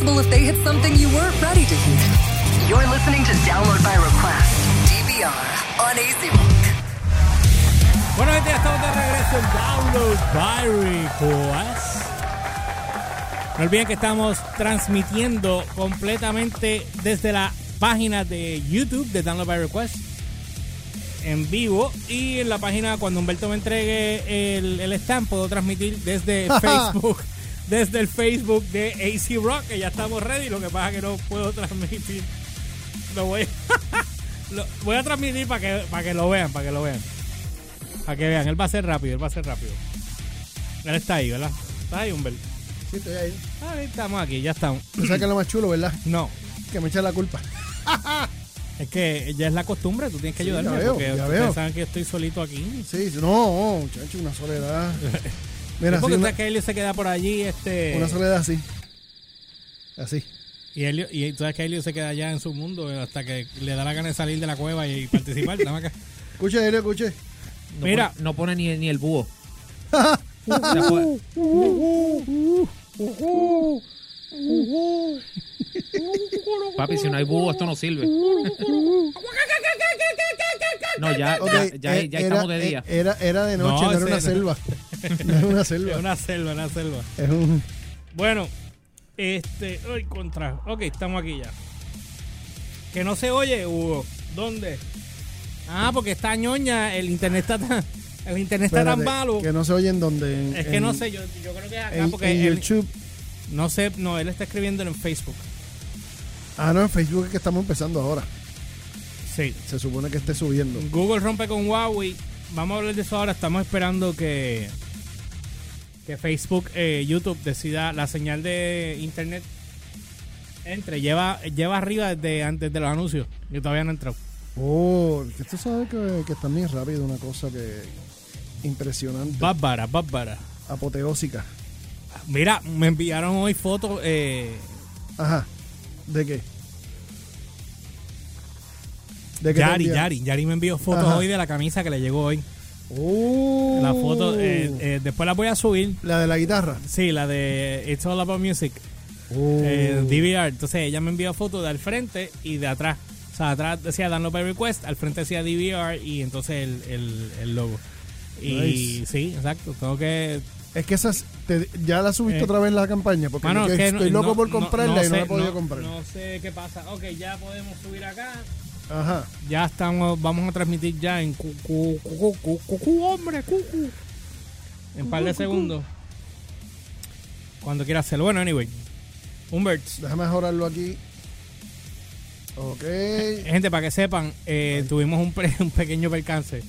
possible if they hit something you weren't ready to hear. You're listening to Download by Request, DVR, on AC Rock. Bueno, gente, ya estamos de regreso en Download by Request. No olviden que estamos transmitiendo completamente desde la página de YouTube de Download by Request en vivo y en la página cuando Humberto me entregue el, el stand puedo transmitir desde Facebook desde el Facebook de AC Rock que ya estamos ready lo que pasa es que no puedo transmitir lo voy lo voy a transmitir para que para que lo vean para que lo vean para que vean él va a ser rápido él va a ser rápido él está ahí ¿verdad? está ahí Humberto Sí, estoy ahí. ahí estamos aquí ya estamos ¿Tú sabes que es lo más chulo, verdad? no Que me echa la culpa. es que ya es la costumbre tú tienes que Sí, ayudarme ya veo, porque ya ustedes veo. saben que estoy solito aquí Sí, sí, no, muchacho, una soledad. Mira, Sí, porque sabes que Helio se queda por allí este una, una soledad así. Así. Y, Helio, y tú sabes que Helio se queda allá en su mundo hasta que le da la gana de salir de la cueva y, participar. Nada más que- Escuche, Helio, escuche. No Mira. pone- no pone ni, ni el búho. Papi, si no hay búho, esto no sirve. No, ya, Ok, ya, ya, eh, ya era, estamos de día. eh, Era, era de noche, No, no, era una selva. No era una es selva. una selva, una selva. Es un. Bueno, este. Ay, contra. Ok, estamos aquí ya. Que no se oye, Hugo. ¿Dónde? Ah, porque está ñoña, el internet está tan. El internet está tan malo. Que no se oye en donde. En, es que no sé, yo, yo creo que es acá En, porque. en él- YouTube. no sé, no, él está escribiendo en Facebook. Ah, no, en Facebook es que estamos empezando ahora. Sí. Se supone que esté subiendo. Google rompe con Huawei. Vamos a hablar de eso ahora. Estamos esperando que, que Facebook, eh, YouTube decida la señal de internet entre. Lleva, lleva arriba desde antes de los anuncios. Yo todavía no he entrado. Oh, que tú sabes que, que está bien rápido, una cosa que. Impresionante. Bárbara, bárbara. Apoteósica. Mira, me enviaron hoy fotos. Eh, Ajá. ¿De qué? ¿De qué Yari? Yari. Yari me envió fotos Ajá. hoy de la camisa que le llegó hoy. Oh. La foto, eh, eh, después la voy a subir. La de la guitarra. Sí, la de It's All About Music. Oh. eh, DVR. Entonces ella me envió fotos del frente y de atrás. O sea, atrás decía Download by Request, al frente decía DVR y entonces el, el, el logo. Y Nice. sí, exacto. Tengo que. Es que esas. te- ya la subiste Eh. otra vez en la campaña. Porque Mano, es no- estoy loco no- por comprarla no y no sé, la he podido comprar. No sé qué pasa. Ok, ya podemos subir acá. Ajá. Ya estamos, vamos a transmitir ya en cu, cu, cu, cu, cu, cu, cu, hombre, cu, cu. En un par de segundos. Cuando quiera hacerlo. Bueno, anyway. Humbert. Déjame mejorarlo aquí. Ok. Gente, para que sepan, eh, tuvimos un, pre- un pequeño percance.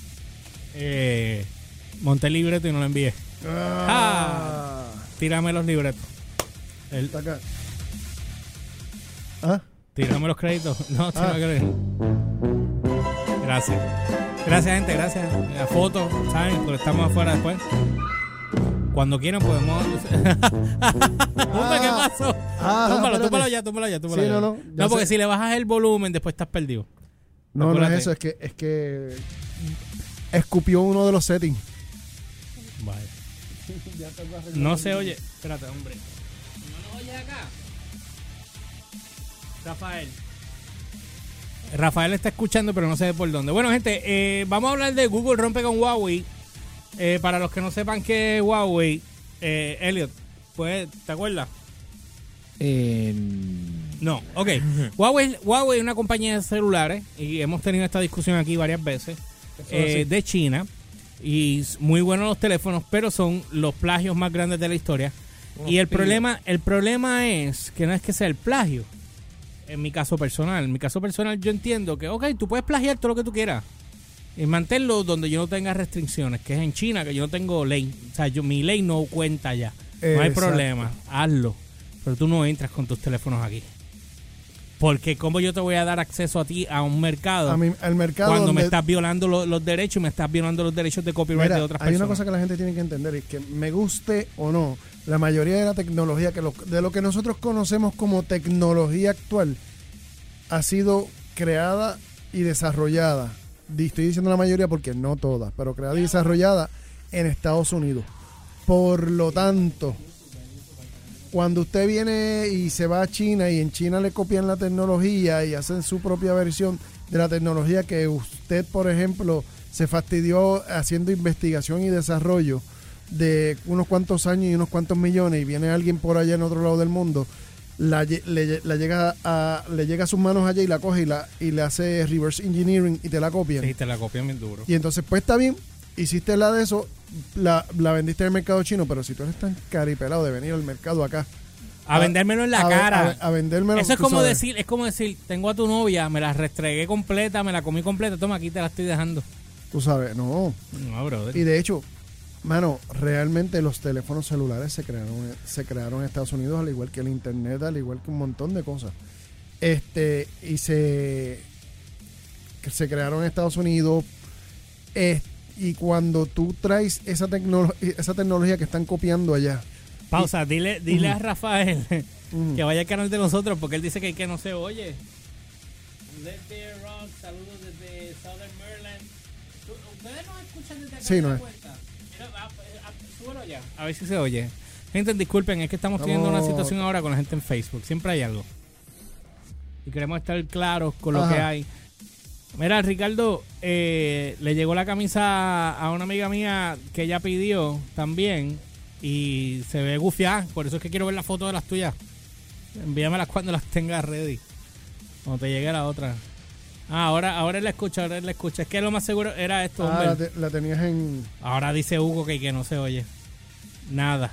Eh, monté el libreto y no lo envié. Ah. Tírame los libretos. El- Está acá. Ah. Tírame los créditos. No, Ah. Gracias. Gracias, gente, gracias. La foto, ¿saben? Porque estamos afuera después. Cuando quieran podemos. Hombre, ¿qué pasó? Ah, túmbalo, espérate. túmbalo ya, túmbalo ya, túmbalo Sí, ya. no, no, ya No, porque sé. si le bajas el volumen, después estás perdido. No, no es eso. Es que, es que. Escupió uno de los settings. Vale. No se oye. Espérate, hombre. ¿No nos oyes acá? Rafael. Rafael está escuchando, pero no sé por dónde. Bueno, gente, eh, vamos a hablar de Google rompe con Huawei. Eh, para los que no sepan qué es Huawei, eh, Elliot, pues, ¿te acuerdas? Eh, No, ok. Huawei, Huawei es una compañía de celulares y hemos tenido esta discusión aquí varias veces eh, de China y muy buenos los teléfonos, pero son los plagios más grandes de la historia. y el problema, el problema es que no es que sea el plagio. En mi caso personal, en mi caso personal yo entiendo que, ok, tú puedes plagiar todo lo que tú quieras y mantenerlo donde yo no tenga restricciones, que es en China, que yo no tengo ley. O sea, yo, mi ley no cuenta ya. No hay Exacto. problema, hazlo. Pero tú no entras con tus teléfonos aquí. Porque cómo yo te voy a dar acceso a ti a un mercado A al mercado. cuando me estás violando lo- los derechos y me estás violando los derechos de copyright Mira, de otras hay personas. una cosa que la gente tiene que entender es que me guste o no, la mayoría de la tecnología, que lo- de lo que nosotros conocemos como tecnología actual, ha sido creada y desarrollada. Estoy diciendo la mayoría porque no todas, pero creada y desarrollada en Estados Unidos. Por lo tanto, Cuando usted viene y se va a China y en China le copian la tecnología y hacen su propia versión de la tecnología que usted, por ejemplo, se fastidió haciendo investigación y desarrollo de unos cuantos años y unos cuantos millones y viene alguien por allá en otro lado del mundo, la, le, la llega a, le llega a sus manos allá y la coge y, la, y le hace reverse engineering y te la copian. Sí, te la copian bien duro. Y entonces, pues está bien, hiciste la de eso, la, la vendiste en el mercado chino, pero si tú eres tan caripelado de venir al mercado acá A vendérmelo en la a cara. a a vendérmelo, Eso es como sabes. decir, es como decir, tengo a tu novia, me la restregué completa, me la comí completa, toma, aquí te la estoy dejando. tú sabes, no. No, brother. Y de hecho, mano, realmente los teléfonos celulares se crearon, se crearon en Estados Unidos, al igual que el internet, al igual que un montón de cosas. Este, y se, se crearon en Estados Unidos. eh, y cuando tú traes esa, tecnolo- esa tecnología que están copiando allá, Pausa, dile, dile a Rafael que vaya al canal de nosotros porque él dice que, que no se oye. Let rock, saludos desde Southern Maryland. ¿Tú- ¿Ustedes nos escuchan desde acá? Sí, ¿Se no es. A- súbelo ya. A ver si se oye. Gente, disculpen, es que estamos teniendo una situación ahora con la gente en Facebook. Siempre hay algo. Y queremos estar claros con lo Ajá. que hay. Mira, Ricardo, eh, le llegó la camisa a una amiga mía que ella pidió también y se ve gufiada. Por eso es que quiero ver la foto de las tuyas. Envíamelas cuando las tengas ready. Cuando te llegue la otra. Ah, ahora, ahora la escucha, ahora la escucha. Es que lo más seguro era esto, ah, la, te- la tenías en... Ahora dice Hugo que, que no se oye. Nada.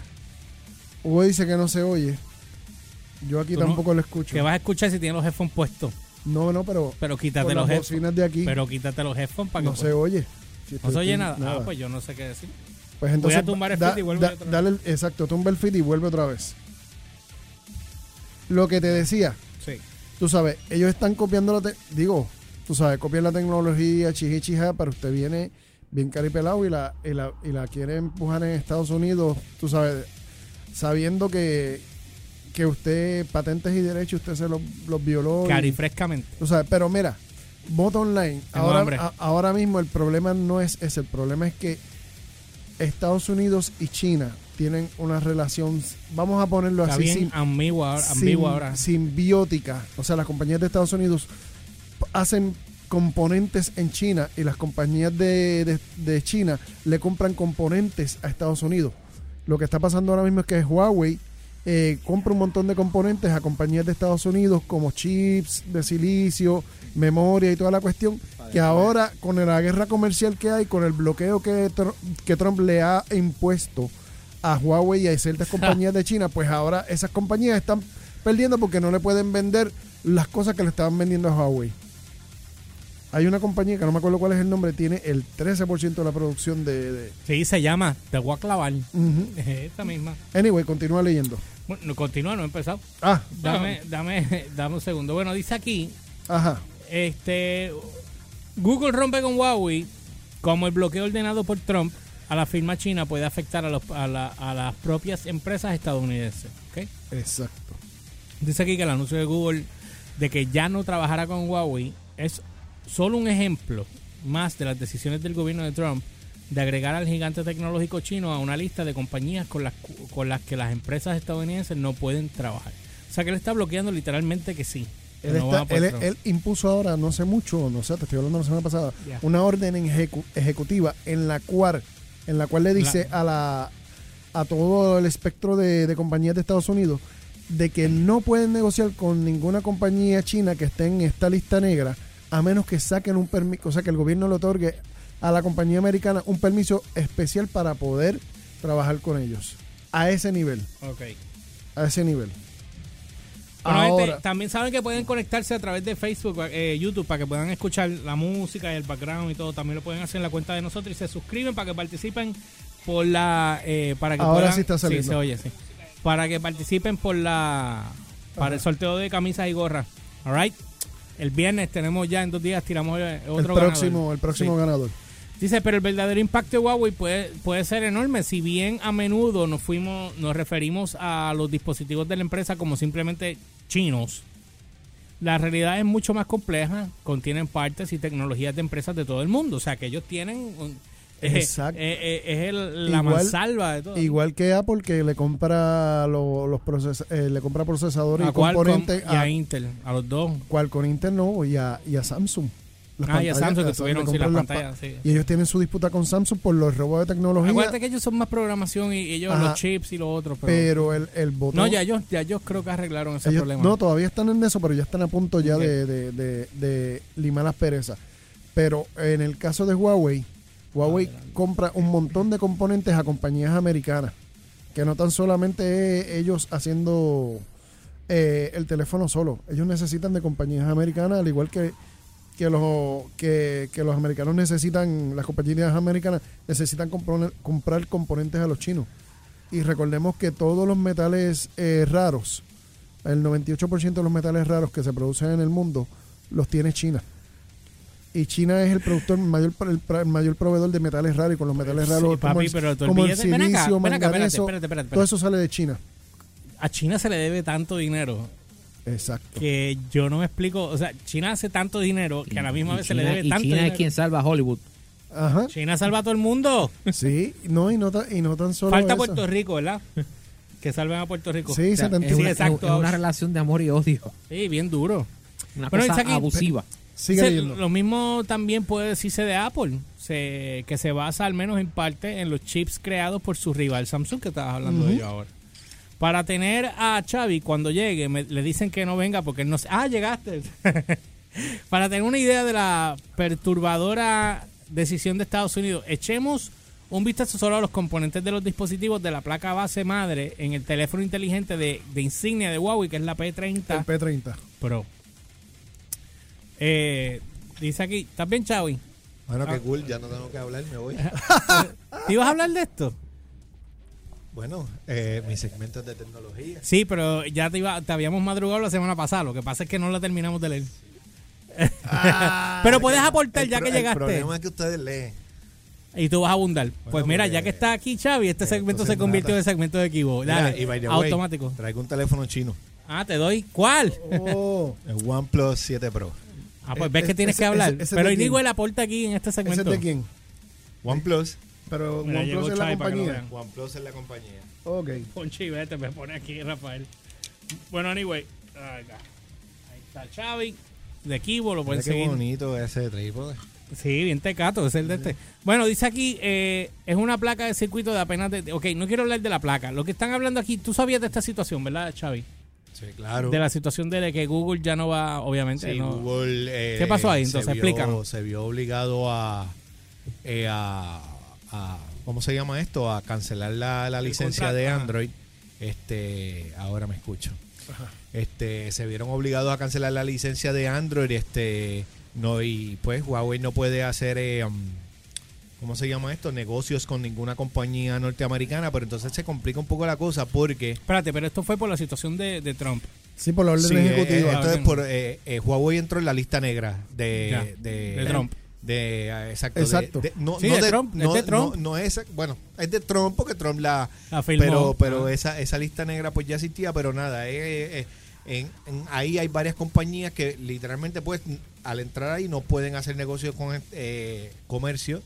Hugo dice que no se oye. Yo aquí Tú no- tampoco lo escucho. Que vas a escuchar si tienes los headphones puestos. No, no, pero Pero quítate los headphones. de aquí Pero quítate los headphones para que no se oye. Si no se oye nada. Ah, pues yo no sé qué decir. Pues entonces, a tumbar el da- feed y vuelve da- otra vez. dale el- exacto, tumba el feed y vuelve otra vez. Lo que te decía, Sí. tú sabes, ellos están copiando la, te- digo, tú sabes, copian la tecnología, chiji chija, pero usted viene bien caripelado y la, y la, y la quiere empujar en Estados Unidos, tú sabes, sabiendo que, que usted, patentes y derechos, usted se los, los violó. y- Carifrescamente. Tú sabes, pero mira, voto online. Ahora, a- ahora mismo el problema no es ese. El problema es que Estados Unidos y China tienen una relación, vamos a ponerlo Está así, bien sim- ambigua ambigua ahora. simbiótica. O sea, las compañías de Estados Unidos hacen componentes en China y las compañías de, de- China le compran componentes a Estados Unidos. Lo que está pasando ahora mismo es que Huawei eh, compra un montón de componentes a compañías de Estados Unidos como chips de silicio, memoria y toda la cuestión, que ahora con la guerra comercial que hay, con el bloqueo que, que Trump le ha impuesto a Huawei y a ciertas compañías de China, pues ahora esas compañías están perdiendo porque no le pueden vender las cosas que le estaban vendiendo a Huawei. Hay una compañía que no me acuerdo cuál es el nombre, tiene el 13% de la producción de... de- Sí, se llama Te voy a clavar. Esta misma. Anyway, continúa leyendo. Bueno, no, continúa, no he empezado. Ah, Dame, dame, dame un segundo. Bueno, dice aquí, ajá. este Google rompe con Huawei como el bloqueo ordenado por Trump a la firma china puede afectar a, los- a, la- a las propias empresas estadounidenses. ¿ok? Exacto. Dice aquí que el anuncio de Google de que ya no trabajará con Huawei es solo un ejemplo más de las decisiones del gobierno de Trump de agregar al gigante tecnológico chino a una lista de compañías con las, con las que las empresas estadounidenses no pueden trabajar. O sea que él está bloqueando literalmente que sí. que Él, no está- él- impuso ahora, no sé mucho, no sé, te estoy hablando la semana pasada, una orden ejecu- ejecutiva en la cual, en la cual le dice a la a todo el espectro de, de compañías de Estados Unidos de que no pueden negociar con ninguna compañía china que esté en esta lista negra a menos que saquen un permiso, o sea que el gobierno le otorgue a la compañía americana un permiso especial para poder trabajar con ellos. A ese nivel, Ok. a ese nivel. Bueno, gente, Ahora, también saben que pueden conectarse a través de Facebook, eh, YouTube, para que puedan escuchar la música y el background y todo. También lo pueden hacer en la cuenta de nosotros y se suscriben para que participen por la. eh, para que Ahora puedan- sí está saliendo. se oye, sí. Para que participen por la. Para el sorteo de camisas y gorras. Alright. El viernes tenemos ya en dos días, tiramos eh, el otro próximo, ganador. el próximo Sí. ganador. Dice, pero el verdadero impacto de Huawei puede, puede ser enorme. Si bien a menudo nos fuimos, nos referimos a los dispositivos de la empresa como simplemente chinos, la realidad es mucho más compleja. Contienen partes y tecnologías de empresas de todo el mundo. O sea que ellos tienen un- Exacto. es- es- es el- la Igual- mansalva de todo. Igual que Apple que le compra lo- los proces eh, le compra procesadores y Qualcomm componentes y a, a, Intel, a los dos. Qualcomm Intel no y a, y a Samsung. Las Ah, y a Samsung que tuvieron sí, las las pa- pantallas. sí. Y ellos tienen su disputa con Samsung por los robos de tecnología, Acuérdate que ellos son más programación y ellos Ajá. los chips y los otros. Pero, pero el, el botón... no, ya ellos, ya ellos creo que arreglaron ese ellos- problema. no, todavía están en eso, pero ya están a punto ya de, de, de- de limar las perezas. Pero en el caso de Huawei, Huawei compra un montón de componentes a compañías americanas, que no tan solamente ellos haciendo eh, el teléfono solo, ellos necesitan de compañías americanas, al igual que, que, los, que, que los americanos necesitan, las compañías americanas necesitan comprar, comprar componentes a los chinos. Y recordemos que todos los metales eh, raros, el 98% de los metales raros que se producen en el mundo, los tiene China. Y China es el productor mayor el, el mayor proveedor de metales raros y con los metales Sí, raros papi, como el, pero como el olvídate- ven acá, silicio, ven acá, espérate, espérate, espérate, todo eso sale de China. A China se le debe tanto dinero Exacto. que yo no me explico. O sea, China hace tanto dinero que a la misma Y vez se le debe y tanto China dinero. es quien salva a Hollywood. Ajá. China salva a todo el mundo. Sí, no, y no, y no tan solo Falta eso. Puerto Rico, ¿verdad? que salven a Puerto Rico. Sí, O sea, 71. es, Sí, una, exacto. es una relación de amor y odio. Sí, bien duro. Una Bueno, cosa abusiva. Sigue Se- lo mismo también puede decirse de Apple, se- que se basa al menos en parte en los chips creados por su rival Samsung, que estabas hablando de ello ahora. Para tener a Xavi cuando llegue, me- le dicen que no venga porque él no sé. Ah, llegaste. Para tener una idea de la perturbadora decisión de Estados Unidos, echemos un vistazo solo a los componentes de los dispositivos de la placa base madre en el teléfono inteligente de, de insignia de Huawei, que es la P30 El P30. Pro. Eh, dice aquí, ¿estás bien, Chavi? Bueno, Ah. qué cool, ya no tengo que hablar, me voy. ¿Te ibas a hablar de esto? Bueno, eh, mis segmentos de tecnología. Sí, pero ya te, iba, te habíamos madrugado la semana pasada. Lo que pasa es que no la terminamos de leer. pero puedes aportar El ya que El llegaste. problema es que ustedes leen. Y tú vas a abundar. pues mira, ya que está aquí Chavi, este segmento se convirtió en segmento de Equivo. Mira, Dale, y by the way, automático. Traigo un teléfono chino, Ah, te doy. ¿Cuál? Oh, el OnePlus 7 Pro. Ah, pues ves que ese- tienes que ese- hablar. ese pero de quién? Inigo el aporta aquí en este ¿Ese segmento. es de quién? OnePlus. Pero Mira, OnePlus es la compañía. OnePlus es la compañía. Ok. Ponchi, vete, me pone aquí Rafael. Bueno, anyway. acá. Ahí está Xavi. De Equivo, lo pueden qué seguir. bonito ese trípode. Sí, bien tecato, es el de este. Bueno, dice aquí, eh, es una placa de circuito de apenas... De, ok, no quiero hablar de la placa. Lo que están hablando aquí, tú sabías de esta situación, ¿verdad, Xavi? Sí, claro. De la situación de que Google ya no va, obviamente. Sí, no. Google. eh, ¿Qué pasó ahí? Entonces, explícanos. Se vio obligado a, eh, a, a- ¿Cómo se llama esto? A cancelar la, la licencia contrato, de ajá. Android. Este, ahora me escucho. Este, se vieron obligados a cancelar la licencia de Android. Este, no y pues Huawei no puede hacer. eh, um, ¿Cómo se llama esto? Negocios con ninguna compañía norteamericana, pero entonces se complica un poco la cosa porque Espérate, pero esto fue por la situación de, de Trump. Sí, por la orden Sí, eh, ejecutiva. eh, entonces Ah, por eh, eh, Huawei entró en la lista negra de Ya, de, de Trump. de, eh, exacto, Exacto. de- de- no, Sí, no de Trump, es no, de Trump. no- no es bueno es de Trump porque Trump la La firmó. pero pero Ah. esa esa lista negra pues ya existía pero nada eh, eh, en, en- ahí hay varias compañías que literalmente pues al entrar ahí no pueden hacer negocios con eh, comercio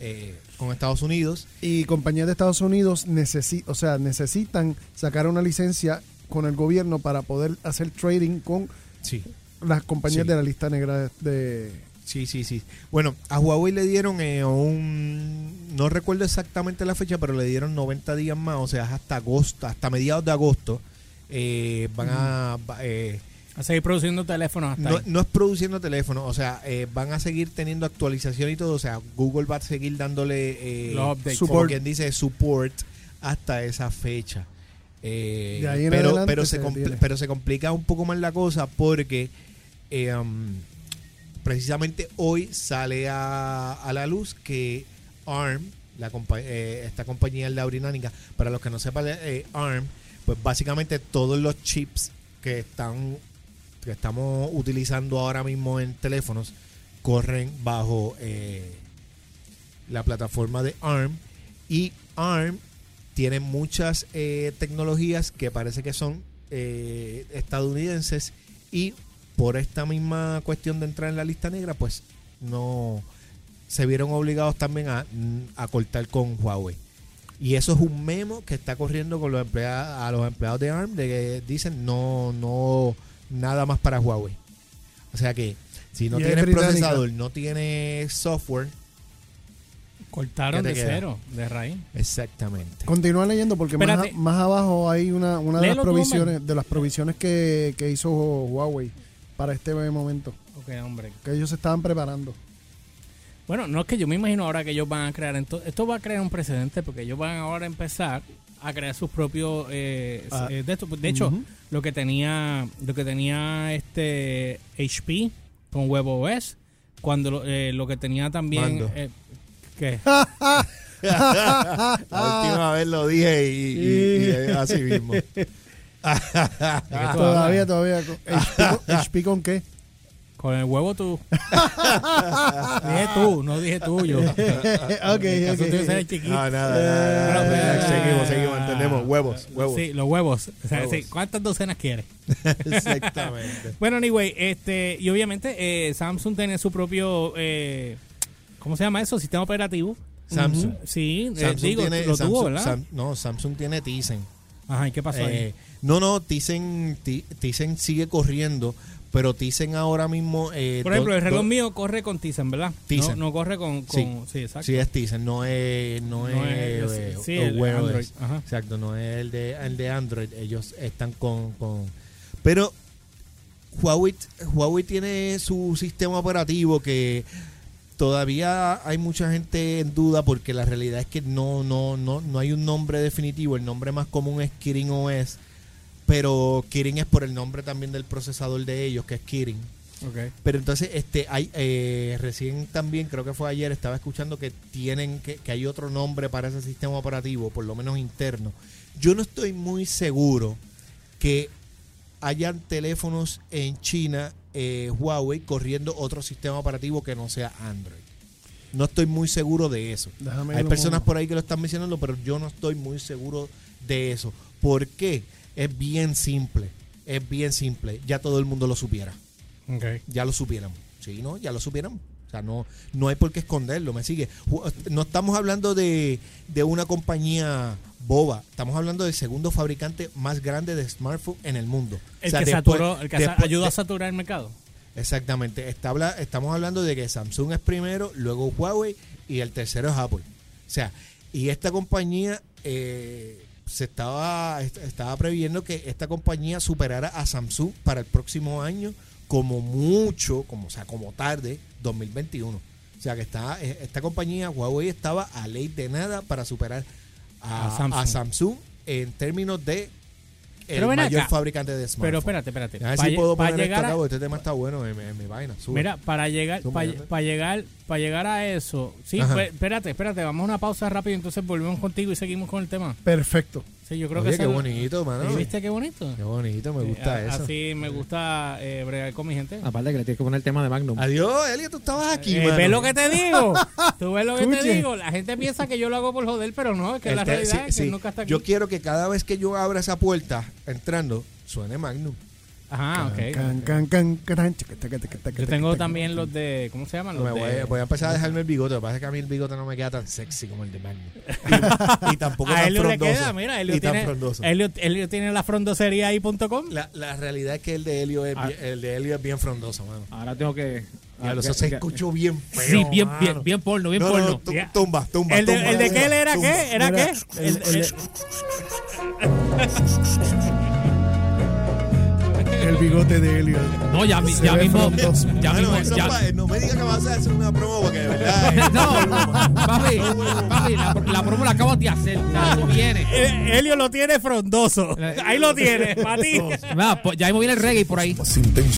eh, con Estados Unidos Y compañías de Estados Unidos necesi o sea, necesitan sacar una licencia con el gobierno para poder hacer trading con sí las compañías Sí. de la lista negra de... Sí, sí, sí. Bueno, a Huawei le dieron eh, un... No recuerdo exactamente la fecha, pero le dieron 90 días más, o sea, hasta agosto, hasta mediados de agosto. eh, van a... A seguir produciendo teléfonos hasta no, ahí. no es produciendo teléfonos, o sea, eh, van a seguir teniendo actualización y todo, o sea, Google va a seguir dándole... eh, Los updates. como Support. quien dice, support hasta esa fecha. Eh, pero, adelante pero, se pero se complica un poco más la cosa porque eh, um, precisamente hoy sale a, a la luz que ARM, la compa- eh, esta compañía es la británica, para los que no sepan, eh, ARM, pues básicamente todos los chips que están que estamos utilizando ahora mismo en teléfonos corren bajo eh, la plataforma de ARM y ARM tiene muchas eh, tecnologías que parece que son eh, estadounidenses y por esta misma cuestión de entrar en la lista negra pues no se vieron obligados también a, a cortar con Huawei. Y eso es un memo que está corriendo con los empleados, a los empleados de ARM de que dicen no, no, nada más para Huawei. O sea que si no tienes procesador, no tienes software, Cortaron ¿Qué de queda? cero, de raíz. exactamente. Continúa leyendo porque más, Espérate. a- más abajo hay una, una de las tú, provisiones de las provisiones que, que hizo Huawei para este momento Ok, hombre. que ellos se estaban preparando. Bueno, no es que yo me imagino ahora que ellos van a crear. Esto va a crear un precedente porque ellos van ahora a empezar a crear sus propios. eh, Ah, eh, de, esto. de hecho, lo que tenía lo que tenía este HP con WebOS, cuando lo, eh, lo que tenía también. Eh, ¿Qué? La última vez lo dije y, y- y es así mismo. todavía, todavía. HP con qué? Con el huevo tú. dije tú, no dije tuyo. ok, Caso tuyo ser ok. chiquito. No, nada, nada, nada, Pero, nada. eh, Seguimos, seguimos, entendemos. Huevos, huevos. Sí, los huevos. O sea, Huevos. sí, ¿Cuántas docenas quieres? Exactamente. Bueno, anyway, este, y obviamente eh, Samsung tiene su propio, eh, ¿cómo se llama eso? Sistema operativo. Samsung. Sí, eh, Samsung digo, tiene, lo Samsung- tuvo, ¿verdad? Sam- no, Samsung tiene Tizen. Ajá, ¿y qué pasó Eh, ahí? no, no, Tizen, Ti- Tizen sigue corriendo, pero Tizen ahora mismo... eh, Por ejemplo, do- el reloj do- mío corre con Tizen, ¿verdad? Tizen. No, no corre con, con sí, exacto. Sí, es Tizen, no es, no No es, es- eh, sí, el Wear Android, ajá. Exacto, no es el de, el de Android. Ellos están con, con... Pero Huawei, Huawei tiene su sistema operativo que todavía hay mucha gente en duda porque la realidad es que no, no, no, no hay un nombre definitivo. El nombre más común es Kirin OS, pero Kirin es por el nombre también del procesador de ellos, que es Kirin. Ok. Pero entonces, este, hay, eh, recién también, creo que fue ayer, estaba escuchando que tienen, que, que hay otro nombre para ese sistema operativo, por lo menos interno. Yo no estoy muy seguro que hayan teléfonos en China, eh, Huawei, corriendo otro sistema operativo que no sea Android. No estoy muy seguro de eso. Déjame Hay personas por ahí que lo están mencionando, pero yo no estoy muy seguro de eso. ¿Por qué? Es bien simple. Es bien simple. Ya todo el mundo lo supiera ya lo supiéramos. Sí, ¿no? Ya lo supiéramos. O sea, no, no hay por qué esconderlo, ¿me sigue? No estamos hablando de, de una compañía boba, estamos hablando del segundo fabricante más grande de smartphone en el mundo. El O sea, que después- saturó, el que después- ayudó a saturar el mercado. Exactamente. Está estamos hablando de que Samsung es primero, luego Huawei y el tercero es Apple. O sea, y esta compañía eh, se estaba, est- estaba previendo que esta compañía superara a Samsung para el próximo año como mucho, como, o sea, como tarde, 2021. O sea que está, eh, esta compañía, Huawei, estaba a ley de nada para superar a, A Samsung. a Samsung en términos de el Pero mayor acá. fabricante de smartphones. Pero espérate, espérate. A ver si puedo poner esto a- porque este tema está bueno en, en mi vaina. Sube. Mira, para llegar, para, dame. llegar, para llegar a eso, sí, pues, espérate, espérate, vamos a una pausa rápido, entonces volvemos contigo y seguimos con el tema. Perfecto. Sí, yo creo Oye, que qué bonito, mano. ¿Sí, ¿Viste qué bonito? Qué bonito, me gusta Eh, a- eso. Así me gusta eh, bregar con mi gente. Aparte que le tienes que poner el tema de Magnum. Adiós, Elio, tú estabas aquí, Eh, mano. ¿Ves lo que te digo? ¿Tú ves lo que te digo? La gente piensa que yo lo hago por joder, pero no, es que El la te- realidad sí, es que sí. nunca está aquí. Yo quiero que cada vez que yo abra esa puerta, entrando, suene Magnum. Ajá, ok. Can, can, can, Yo tengo también los de, ¿cómo se llaman? Los Me voy, de... voy a empezar a dejarme el bigote. Lo que pasa es que a mí el bigote no me queda tan sexy como el de Magnum. Y, y tampoco a tan Helio le frondoso. queda, mira, Helio y tan tiene, frondoso. Helio, Helio tiene la frondosería ahí.com. La, la realidad es que el de Helio es, Ah. bien, el de Helio es bien frondoso, mano. Ahora tengo que. Ya, ah, eso que- se escuchó bien feo. Sí, bien, mano. bien, bien porno, bien No, no, porno. no, tumba, tumba, ¿El de, tumba, el de tumba, qué él era tumba. qué? ¿Era qué? el- El- bigote de Helio. No, ya, mi- Se ya ve mismo. frondoso. Ya Bueno, mismo. eso ya- pa- no me digas que vas a hacer una promo porque de verdad. eh, No, papi, papi, la, la promo la acabas de hacer. O sea, tú vienes. Eh, Helio lo tiene frondoso. Ahí lo tiene, para ti. Mira, pues, ya mismo viene el reggae por ahí. más intenso.